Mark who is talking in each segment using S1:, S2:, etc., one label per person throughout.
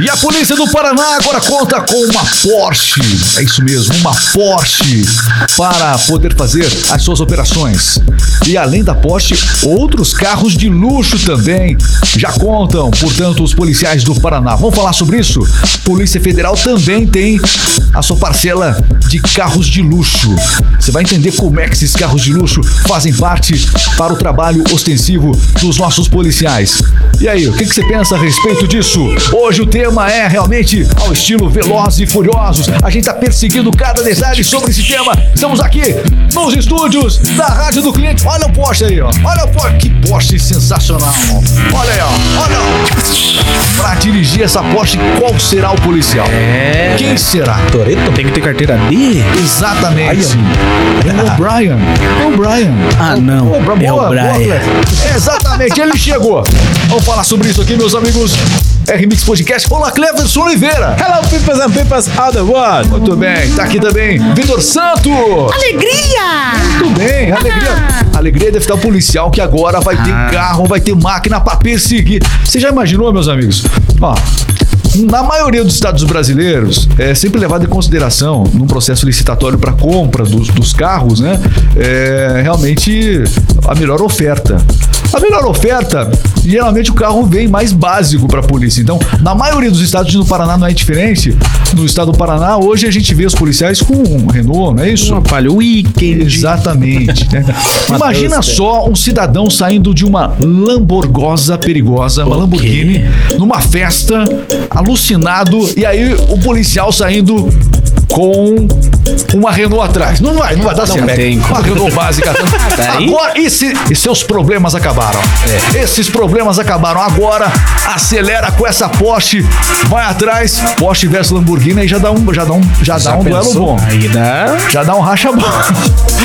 S1: E a polícia do Paraná agora conta com uma Porsche, é isso mesmo, uma Porsche para poder fazer as suas operações. E além da Porsche, outros carros de luxo também já contam, portanto, os policiais do Paraná. Vamos falar sobre isso? Polícia Federal também tem a sua parcela de carros de luxo. Você vai entender como é que esses carros de luxo fazem parte para o trabalho ostensivo dos nossos policiais. E aí, o que, que você pensa a respeito disso? Hoje o tema é realmente ao estilo Velozes e Furiosos. A gente está perseguindo cada detalhe sobre esse tema. Estamos aqui nos estúdios da Rádio do Cliente. Olha o Porsche aí, ó. Olha o Porsche. Que Porsche sensacional. Olha aí, ó. Olha. Para dirigir essa Porsche, qual será o policial?
S2: É.
S1: Quem será?
S2: Toreto? Tem que ter carteira D?
S1: Exatamente. É o Brian. É o Brian.
S2: Ah, não.
S1: Boa, boa,
S2: É o
S1: boa,
S2: Brian.
S1: Cleber. Exatamente, ele chegou. Vamos falar sobre isso aqui, meus amigos. R-Mix Podcast. Olá, Cleverson Oliveira.
S2: Hello, peoples and peoples of the world.
S1: Muito bem, tá aqui também Vitor Santos.
S3: Alegria!
S1: Muito bem, alegria. Alegria deve estar o policial que agora vai ter
S2: Ah.
S1: carro, vai ter máquina pra perseguir. Você já imaginou, meus amigos? Ó. Na maioria dos estados brasileiros, é sempre levado em consideração, num processo licitatório para compra dos, dos carros, né? É realmente a melhor oferta. A melhor oferta, geralmente o carro vem mais básico para a polícia. Então, na maioria dos estados, no Paraná não é diferente. No estado do Paraná, hoje a gente vê os policiais com um Renault, não é isso?
S2: Uma palha weekend.
S1: Exatamente. né? Imagina só um cidadão saindo de uma Lamborgosa perigosa, uma Lamborghini, numa festa, alucinado, e aí o policial saindo com uma Renault atrás. Não vai, não vai dar certo.
S2: tem
S1: Uma Renault básica.
S2: Daí?
S1: Agora, e, se, e seus problemas acabaram. Esses problemas acabaram. Agora, acelera com essa Porsche, vai atrás. Porsche versus Lamborghini, aí já dá um, já dá um, já dá um duelo bom.
S2: Aí dá.
S1: Já dá um racha bom.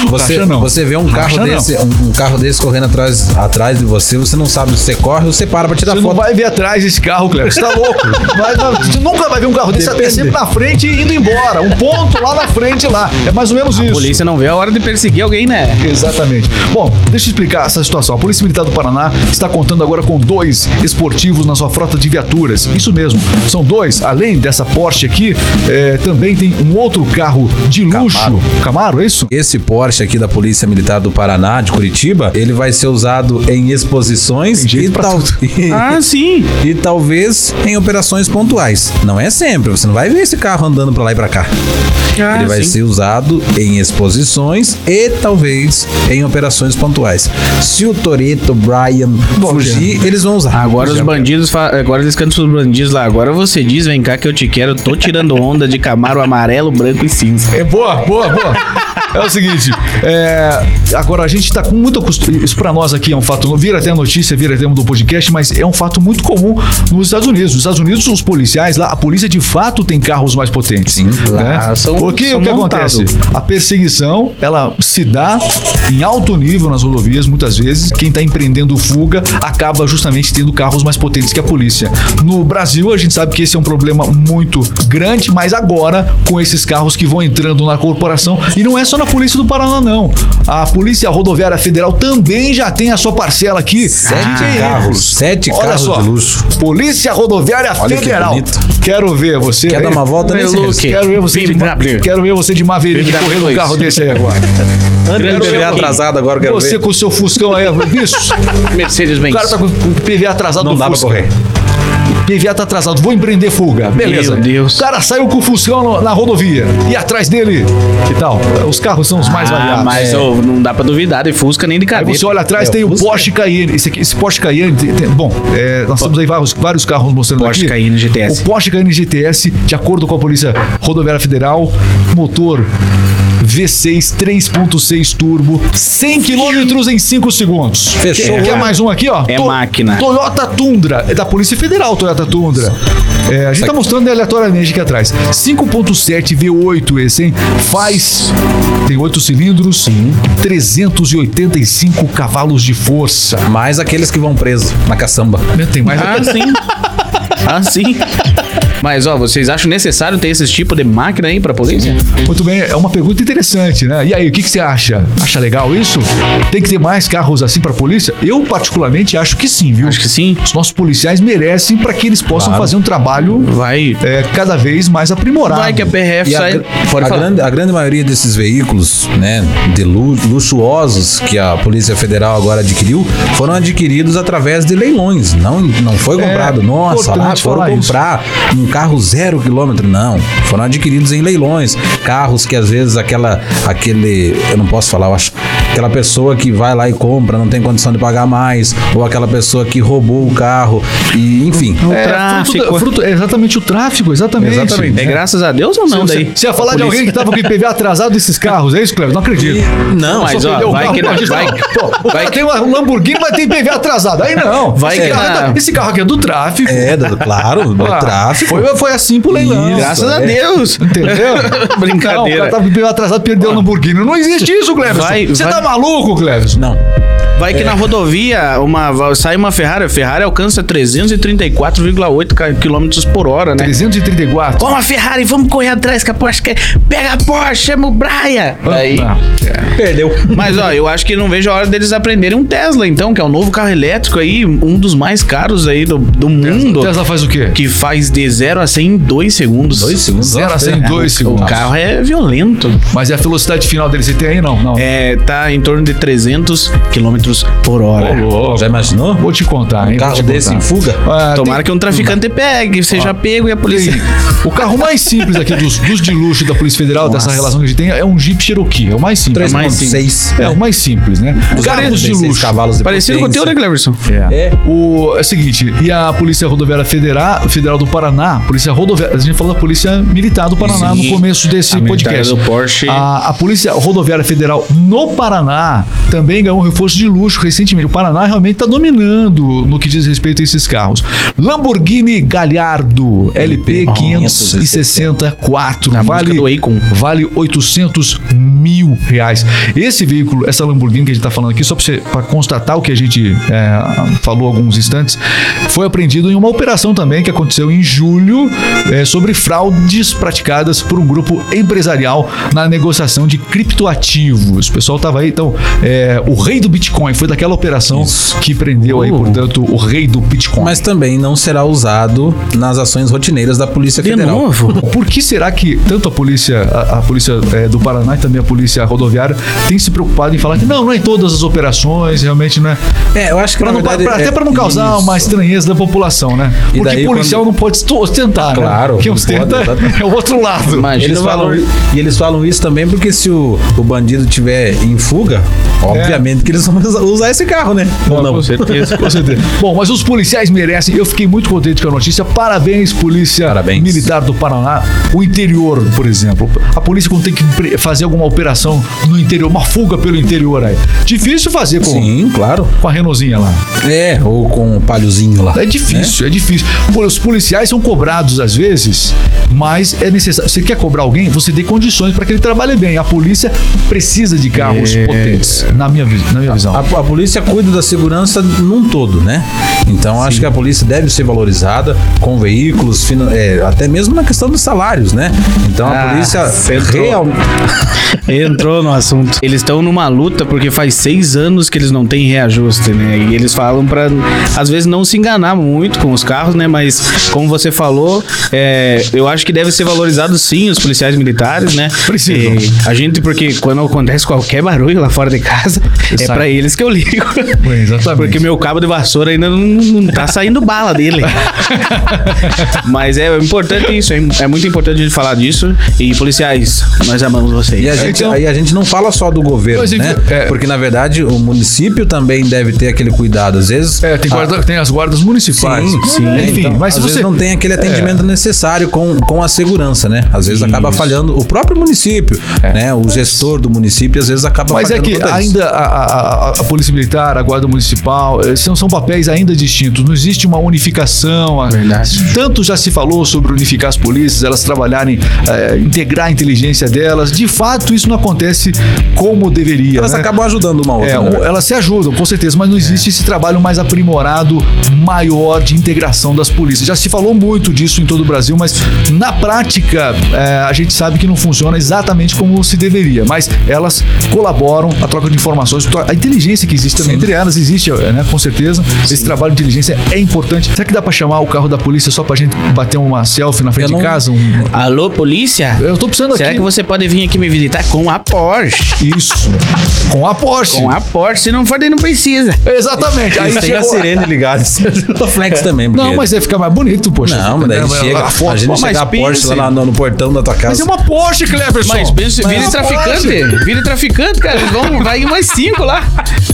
S4: Você,
S1: Racha não.
S4: você vê um carro
S1: Racha não.
S4: desse, um, um carro desse correndo atrás, atrás de você, você não sabe se você corre ou você para pra tirar
S1: Você não
S4: foto.
S1: vai ver atrás esse carro, Cleber. Você tá louco. Vai- vai- você nunca vai ver um carro desse até
S4: Depende.
S1: sempre na frente e indo embora. Um ponto lá na frente lá. É mais ou menos
S2: A
S1: isso.
S2: polícia não vê a hora de perseguir alguém, né?
S1: Exatamente. Bom, deixa eu explicar essa situação. A Polícia Militar do Paraná está contando agora com dois esportivos na sua frota de viaturas. Isso mesmo, são dois. Além dessa Porsche aqui, eh, também tem um outro carro de luxo.
S4: Camaro.
S1: Camaro, é isso?
S4: Esse Porsche aqui da Polícia Militar do Paraná, de Curitiba, ele vai ser usado em exposições
S1: Tem jeito
S4: e, tal-
S2: Ah, sim.
S4: e talvez em operações pontuais. Não é sempre, você não vai ver esse carro andando pra lá e pra cá.
S2: Ah,
S4: ele vai
S2: sim.
S4: ser usado em exposições e talvez em operações pontuais. Se o Toreto, Brian fugir, eles vão usar.
S2: Agora os bandidos, agora eles cantam pros bandidos lá. Agora você diz, vem cá que eu te quero. Tô tirando onda de Camaro amarelo, branco e cinza.
S1: É boa, boa, boa. É o seguinte, é, agora a gente tá com muito costume. Isso pra nós aqui é um fato. Vira até a notícia, vira até do podcast, mas é um fato muito comum nos Estados Unidos. Nos Estados Unidos, os policiais lá, a polícia de fato tem carros mais potentes.
S4: Sim,
S2: lá são-
S1: o que,
S2: são
S1: o que
S2: montados.
S1: acontece? A perseguição, ela se dá em alto nível nas rodovias, muitas vezes. Quem tá empreendendo fuga acaba justamente tendo carros mais potentes que a polícia. No Brasil, a gente sabe que esse é um problema muito grande, mas agora, com esses carros que vão entrando na corporação, e não é só na Polícia do Paraná, não. A Polícia Rodoviária Federal também já tem a sua parcela aqui.
S4: Sete
S1: de
S4: carros, sete
S1: Olha
S4: carros
S1: só.
S4: de luxo.
S1: Polícia Rodoviária
S4: Olha que
S1: Federal.
S4: bonito.
S1: Quero ver você.
S4: Quer
S1: aí.
S4: dar uma volta
S2: Meu
S4: nesse?
S2: look.
S1: Quero ver você de,
S2: BMW.
S1: quero ver você de Maverick correndo um carro desse aí agora. Quero
S4: PVA atrasado agora, quero
S1: Você
S4: ver.
S1: com o seu Fuscão aí, bicho.
S2: Mercedes-Benz.
S1: O cara tá com o PVA atrasado
S4: Não
S1: do
S4: dá pra
S1: Fusca.
S4: correr.
S1: PVA tá atrasado, vou empreender fuga. Beleza.
S2: Meu Deus.
S1: O cara saiu com o Fuscão no- na rodovia. E atrás dele, que tal? Os carros são os mais
S2: Ah,
S1: variados.
S2: mas
S1: É.
S2: ô, não dá pra duvidar de Fusca nem de
S1: Aí
S2: cabeça.
S1: você olha atrás,
S4: É,
S1: tem
S4: o
S1: o
S4: Fusca.
S1: Porsche Cayenne. Esse, aqui, esse Porsche Cayenne, tem- tem- bom, é, nós temos aí vários, vários carros mostrando
S2: Porsche
S1: aqui.
S2: Cayenne GTS.
S1: O Porsche Cayenne GTS, de acordo com a Polícia Rodoviária Federal, motor V6 3.6 turbo, 100 km em 5 segundos.
S4: Fechou.
S1: Quer, quer mais um aqui, ó?
S2: É máquina.
S1: Toyota Tundra, é da Polícia Federal, Toyota Tundra. É, a gente tá mostrando aleatoriamente aqui atrás. 5.7 V8 esse, hein? Faz. Tem 8 cilindros, 385 cavalos de força.
S4: Mais aqueles que vão presos na caçamba.
S1: Tem mais
S2: Ah, sim. Ah, sim. Mas, ó, vocês acham necessário ter esse tipo de máquina aí pra polícia?
S1: Muito bem, é uma pergunta interessante, né? E aí, o que, que você acha? Acha legal isso? Tem que ter mais carros assim pra polícia? Eu, particularmente, acho que sim, viu?
S2: Acho que sim.
S1: Os nossos policiais merecem para que eles possam
S4: Claro.
S1: fazer um trabalho
S2: Vai.
S1: é, cada vez mais aprimorado.
S2: Vai que a PRF
S4: E a,
S2: sai.
S4: a
S2: falar.
S4: grande, a grande maioria desses veículos, né, de lu- luxuosos que a Polícia Federal agora adquiriu, foram adquiridos através de leilões. Não, não foi
S1: É,
S4: comprado. Nossa, lá foram
S1: falar isso.
S4: comprar um carro zero quilômetro. Não. Foram adquiridos em leilões. Carros que às vezes aquela, aquele, eu não posso falar, eu acho, aquela pessoa que vai lá e compra, não tem condição de pagar mais, ou aquela pessoa que roubou o carro, e enfim.
S2: O
S1: É,
S2: tráfico.
S1: fruto fruto- é exatamente o tráfico, exatamente.
S4: Exatamente.
S2: É graças a Deus ou não
S1: Você,
S2: daí?
S1: você ia falar
S2: A
S1: de
S2: polícia-
S1: alguém que tava com IPVA atrasado desses carros, é isso, Cleber? Não acredito.
S4: Não,
S2: Mas, ó,
S1: o
S2: vai
S1: carro,
S2: que
S1: gente,
S2: vai-
S1: não. Pô, o
S2: vai
S1: cara
S2: que-
S1: tem um Lamborghini, vai ter IPVA atrasado. Aí não.
S2: Vai
S1: esse,
S2: que
S1: carro
S2: na-
S1: é esse carro aqui é do tráfico.
S4: É, do- claro, do
S1: Ah,
S4: tráfico.
S1: Foi, foi assim pro leilão.
S4: Isso,
S2: Graças a
S4: é.
S2: Deus.
S1: Entendeu? Não, o
S2: Brincadeira.
S1: cara tava com IPVA atrasado, perdeu o Lamborghini. Não existe isso.
S2: Vai-
S1: Você
S2: vai-
S1: tá maluco, Cleverson?
S4: Não.
S2: Vai que na rodovia uma, sai uma Ferrari, a Ferrari alcança 334,8 km por hora, né?
S1: 334.
S2: Vamos a Ferrari, vamos correr atrás que a Porsche quer. Pega a Porsche, chama o Brian. Aí,
S1: Ah,
S4: Perdeu.
S2: mas ó, eu acho que não vejo a hora deles aprenderem um Tesla, então, que é o novo carro elétrico aí, um dos mais caros aí do, do mundo.
S1: O Tesla faz o quê?
S2: Que faz de 0 a 100 em 2 segundos.
S4: Dois segundos.
S1: Zero a 100 em dois
S2: O
S1: segundos.
S2: carro é violento.
S1: Mas e a velocidade final dele, você tem aí? Não, não.
S2: É, tá em torno de 300 km por hora.
S1: Ô, louco.
S4: Já imaginou?
S1: Vou te contar, hein?
S4: Um
S1: Vou
S4: carro
S1: te
S4: desse
S1: contar.
S4: em fuga?
S1: Ah,
S2: Tomara que um traficante pegue, seja pego e a polícia.
S1: Tem- O carro mais simples aqui dos, dos de luxo da Polícia Federal, dessa
S2: Nossa.
S1: relação que a gente tem, é um Jeep Cherokee. É o mais simples.
S2: mais
S4: 3.6.
S1: É, o mais simples, né? Carros de
S4: 36
S1: luxo.
S4: cavalos de
S2: Parecido com o teu, né,
S4: potência.
S2: Cleverson?
S1: É.
S4: É.
S1: O, é o seguinte, e a Polícia Rodoviária Federal, Federal do Paraná, Polícia Rodoviária, a gente falou da Polícia Militar do Paraná
S2: Sim.
S1: no começo desse
S2: A militar
S1: podcast.
S2: do Porsche.
S1: A, a Polícia Rodoviária Federal no Paraná também ganhou um reforço de luxo recentemente. O Paraná realmente está dominando no que diz respeito a esses carros. Lamborghini Gallardo LP 564
S2: A música
S1: vale
S2: do Akon.
S1: vale 800 mil reais. Esse veículo, essa Lamborghini que a gente está falando aqui, só para constatar o que a gente é, falou alguns instantes, foi apreendido em uma operação também que aconteceu em julho é, sobre fraudes praticadas por um grupo empresarial na negociação de criptoativos. O pessoal estava aí, então, é, o rei do Bitcoin foi daquela operação que prendeu aí,
S2: Uh.
S1: portanto, o rei do Bitcoin.
S4: Mas também não será usado nas ações rotineiras da Polícia
S2: De
S4: Federal.
S2: novo?
S1: Por que será que tanto a polícia, a, a polícia é, do Paraná e também a polícia rodoviária tem se preocupado em falar que não, não é em todas as operações, realmente não é.
S4: É, eu acho que
S1: Pra
S4: na
S1: não-
S4: verdade,
S1: pra- até
S4: é-
S1: para não causar
S4: isso.
S1: uma estranheza da população, né?
S4: E
S1: Porque
S4: daí
S1: policial
S4: quando-
S1: não pode ostentar, né?
S4: Claro,
S1: Quem
S4: não
S1: ostenta
S4: pode,
S1: é o outro lado.
S2: Imagina
S4: Eles falam, e eles falam isso também porque se o, o bandido tiver em fuga, obviamente que eles vão usar- esse carro, né? Ou não?
S2: Com certeza.
S1: Com certeza. Bom, mas os policiais merecem. Eu fiquei muito contente com a notícia. Parabéns, Polícia
S4: Parabéns.
S1: Militar do Paraná. O interior, por exemplo. A polícia quando tem que fazer alguma operação no interior, uma fuga pelo interior aí. Difícil fazer com,
S4: Sim, claro.
S1: com a Renaultzinha lá.
S4: É, ou com o palhozinho lá.
S1: É difícil, é difícil. Os policiais são cobrados às vezes, mas é necessário. Você quer cobrar alguém, você tem condições para que ele trabalhe bem. A polícia precisa de carros
S2: É.
S1: potentes, na minha, na minha visão.
S4: A, a polícia cuida da segurança num todo, né? Então acho que a polícia deve ser valorizada com veículos, fina- é, até mesmo na questão dos salários, né? Então a
S2: Ah,
S4: polícia
S2: você entrou.
S4: real,
S2: Entrou no assunto. Eles estão numa luta porque faz seis anos que eles não têm reajuste, né? E eles falam pra, às vezes, não se enganar muito com os carros, né? Mas, como você falou, é, eu acho que deve ser valorizado sim os policiais militares, né?
S1: Precisam.
S2: E a gente, porque quando acontece qualquer barulho lá fora de casa, é
S1: Sai.
S2: pra eles que eu ligo.
S1: Pois, exatamente.
S2: Porque meu cabo de vassoura ainda não, não tá saindo bala dele. Mas é importante isso, é, é muito importante a gente falar disso. E policiais, nós amamos vocês.
S4: E a gente,
S1: Então-
S4: aí a gente não fala só do governo,
S1: Mas,
S4: né?
S1: é-
S4: Porque, na verdade, o município também deve ter aquele cuidado. Às vezes.
S1: É, tem,
S4: a-
S1: guarda- tem as guardas municipais.
S4: Sim, sim.
S1: Enfim,
S4: Então,
S1: mas
S4: às vezes
S1: você. É.
S4: não tem aquele atendimento necessário com, com a segurança, né? Às vezes acaba falhando o próprio município, né? O gestor do município às vezes acaba
S1: É. Mas é que ainda a, a- a- Polícia Militar, a Guarda Municipal, eh, são, são papéis ainda distintos. Não existe uma unificação.
S2: Verdade.
S1: Tanto já se falou sobre unificar as polícias, elas trabalharem, eh, integrar a inteligência delas. De fato, isso não acontece como deveria.
S4: Elas
S1: né?
S4: acabam ajudando uma outra.
S1: É,
S4: né?
S1: elas se ajudam, com certeza, mas não existe esse trabalho mais aprimorado, maior de integração das polícias. Já se falou muito disso em todo o Brasil, mas na prática é, a gente sabe que não funciona exatamente como se deveria. Mas elas colaboram, a troca de informações, a inteligência que existe também entre elas existe, é, né? Com certeza. Esse trabalho de inteligência é importante. Será que dá pra chamar o carro da polícia só pra gente bater uma selfie na frente
S4: Eu
S1: de
S4: não-
S1: casa? Um-
S2: Alô, polícia?
S1: Eu tô precisando
S2: Será
S1: aqui.
S2: que você pode vir aqui me visitar com a Porsche?
S1: Isso. Com a Porsche.
S2: Com a Porsche, se não for, daí não precisa.
S1: Exatamente. Aí
S4: Tem a
S1: chegou-
S4: sirene ligada. Tô flex também.
S1: Não, mas ia ficar mais bonito, poxa.
S4: Não, mas daí
S1: Não,
S4: chega.
S1: a foto-
S4: a gente
S2: mas
S4: chega a Porsche lá no, no portão da tua
S1: Mas
S4: casa.
S1: é uma Porsche, Cleverson.
S2: Mas pense,
S1: Mas
S2: vire
S1: é
S2: traficante.
S1: Porsche.
S2: Vire traficante, cara. Vamos, vai mais cinco lá.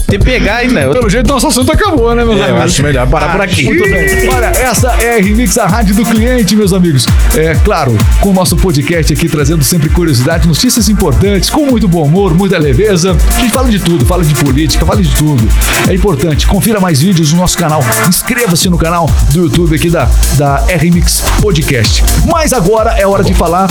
S2: Te pegar ainda.
S1: Pelo jeito, nosso assunto acabou, né, meus
S4: É, eu
S1: amigos?
S4: acho melhor parar por aqui.
S1: Muito bem. Olha, essa é a Remix, a rádio do cliente, meus amigos. É claro, com o nosso podcast aqui trazendo sempre curiosidade, notícias importantes, com muito bom humor, muita leveza. A gente fala de tudo, fala de política, fala de tudo. É importante. Confira mais vídeos no nosso canal. Inscreva-se no canal do YouTube aqui da, da RMix Podcast. Mas agora é hora de falar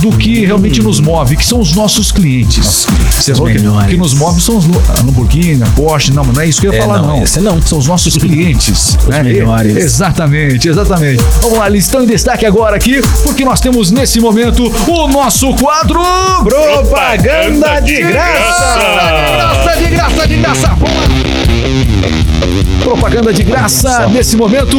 S1: do que realmente nos move, que são os nossos clientes. Você falou que,
S2: melhores.
S1: que nos move são os a Lamborghini, a Porsche, não, mas não é isso que eu ia
S4: É,
S1: falar,
S4: não,
S1: não.
S4: esse não.
S1: São os nossos clientes. né?
S2: melhores.
S1: Exatamente, exatamente. Vamos lá, eles estão em destaque agora aqui, porque nós temos nesse momento o nosso quadro
S4: Propaganda de
S1: De graça, de graça, de graça. Vamos lá. Propaganda de graça nesse momento,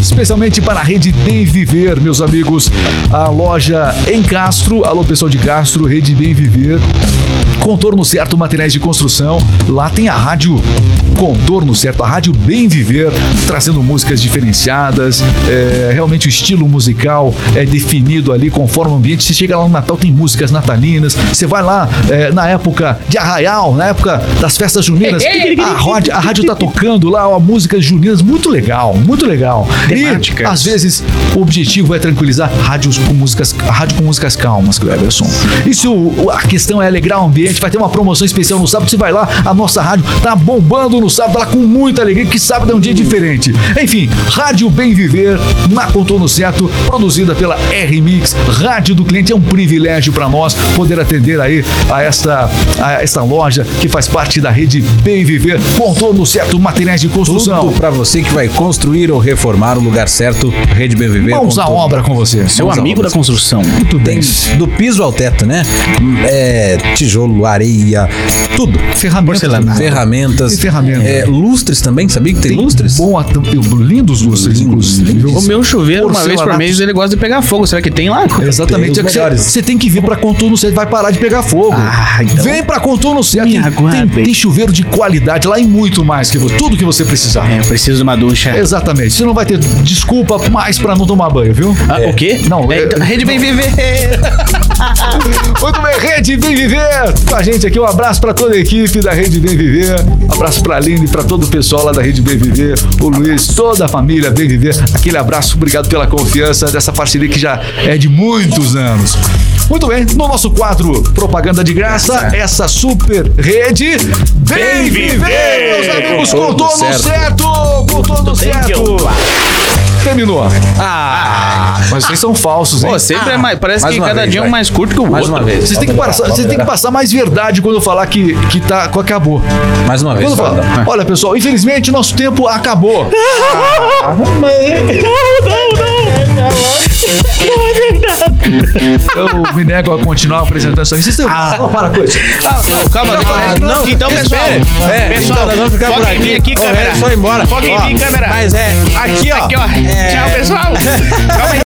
S1: especialmente para a rede Bem Viver, meus amigos. A loja em Castro, alô pessoal de Castro, rede Bem Viver. Contorno Certo Materiais de Construção. Lá tem a rádio Contorno Certo, a rádio Bem Viver, trazendo músicas diferenciadas. É, realmente o estilo musical é definido ali conforme o ambiente. Você chega lá no Natal, tem músicas natalinas. Você vai lá é, na época de Arraial, na época das festas juninas. A rádio, a rádio tá tocando lá ó, músicas juninas. Muito legal, muito legal.
S2: Temáticas.
S1: E às vezes o objetivo é tranquilizar rádios com músicas, rádio com músicas calmas, Cleverson. E se o- a questão é alegrar o ambiente, vai ter uma promoção especial no sábado, você vai lá, a nossa rádio tá bombando no sábado, lá com muita alegria, que sábado é um dia diferente. Enfim, Rádio Bem Viver, na Contorno Certo, produzida pela R-Mix, Rádio do Cliente, é um privilégio para nós poder atender aí a esta, a esta loja que faz parte da rede Bem Viver, Contorno Certo, materiais de construção.
S4: Pra você que vai construir ou reformar o lugar certo, Rede Bem Viver. Com
S1: à obra com você.
S2: Seu
S1: à
S2: amigo da construção.
S1: Muito bem.
S4: Do piso ao teto, né? É, tijolo, areia, tudo.
S1: Ferramentas.
S2: Porcelanato.
S4: Ferramentas.
S1: Tem ferramenta.
S4: É, lustres também, sabia que tem, lustres?
S1: Bom, at- lindos lustres, inclusive.
S2: O meu chuveiro, uma vez por mês, ele gosta de pegar fogo. Será que tem lá?
S1: Exatamente.
S4: Tem
S1: É você- tem que vir pra Contorno Certo, vai parar de pegar fogo.
S2: Ah, então.
S1: Vem pra Contorno Certo. Tem, tem, tem chuveiro de qualidade lá e muito mais que tudo que você precisar.
S2: É, eu preciso de uma ducha.
S1: Exatamente. Você não vai ter desculpa mais pra não tomar banho, viu?
S2: Ah, O quê?
S1: Não,
S2: é,
S1: é-
S2: então, Rede Bem Viver.
S1: Muito bem, Rede Bem Viver. Com a gente aqui, um abraço pra toda a equipe da Rede Bem Viver. Um abraço pra Aline pra todo o pessoal lá da Rede Bem Viver. O Luiz, toda a família Bem Viver. Aquele abraço, obrigado pela confiança dessa parceria que já é de muitos anos. Muito bem, no nosso quadro Propaganda de Graça, essa super rede Bem Viver, meus amigos, com todo
S4: certo.
S1: certo, com todo certo. Terminou. Ah, mas vocês são falsos, hein?
S2: Pô, sempre é mais. Parece
S4: Mais
S2: que
S4: uma
S2: cada
S4: vez,
S2: dia é um
S4: vai.
S2: mais curto que o
S4: Mais
S2: outro.
S4: uma vez.
S1: Vocês têm, que passar, vocês têm que passar mais verdade quando eu falar que, que, tá, que acabou.
S4: Mais uma vez.
S1: Quando eu olha pessoal, infelizmente nosso tempo acabou. Eu me nego a continuar apresentando isso aí. Vocês. Ah, para com isso.
S2: Calma,
S4: Ah,
S2: não,
S4: não,
S2: Então, pessoal.
S4: É,
S2: pessoal,
S4: então vamos ficar por
S2: foca em
S4: aqui.
S2: mim aqui, câmera.
S4: é só embora.
S2: Foca em mim, câmera.
S4: Mas é, aqui ó.
S2: Aqui, ó.
S4: É.
S2: Tchau, pessoal. Calma aí.